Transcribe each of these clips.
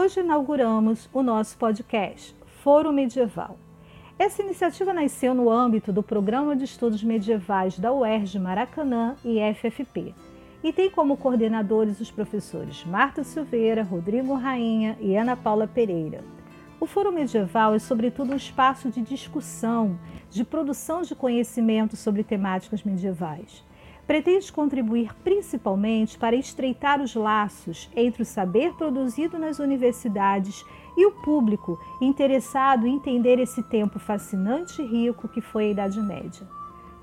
Hoje inauguramos o nosso podcast Foro Medieval. Essa iniciativa nasceu no âmbito do Programa de Estudos Medievais da UERJ Maracanã e FFP e tem como coordenadores os professores Marta Silveira, Rodrigo Rainha e Ana Paula Pereira. O Foro Medieval é, sobretudo, um espaço de discussão, de produção de conhecimento sobre temáticas medievais. Pretende contribuir principalmente para estreitar os laços entre o saber produzido nas universidades e o público interessado em entender esse tempo fascinante e rico que foi a Idade Média.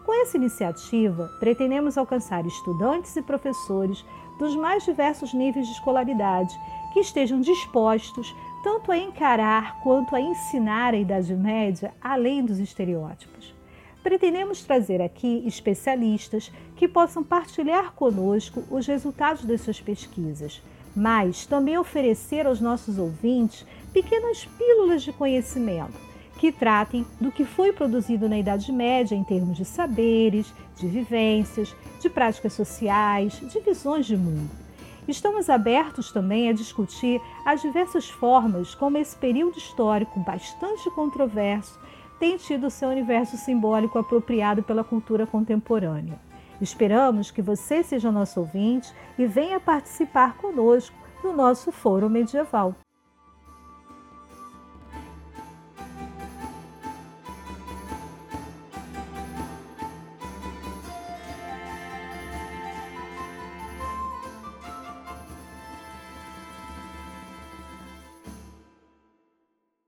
Com essa iniciativa, pretendemos alcançar estudantes e professores dos mais diversos níveis de escolaridade que estejam dispostos tanto a encarar quanto a ensinar a Idade Média além dos estereótipos. Pretendemos trazer aqui especialistas que possam partilhar conosco os resultados de suas pesquisas, mas também oferecer aos nossos ouvintes pequenas pílulas de conhecimento que tratem do que foi produzido na Idade Média em termos de saberes, de vivências, de práticas sociais, de visões de mundo. Estamos abertos também a discutir as diversas formas como esse período histórico bastante controverso tem tido seu universo simbólico apropriado pela cultura contemporânea. Esperamos que você seja nosso ouvinte e venha participar conosco no nosso Foro Medieval.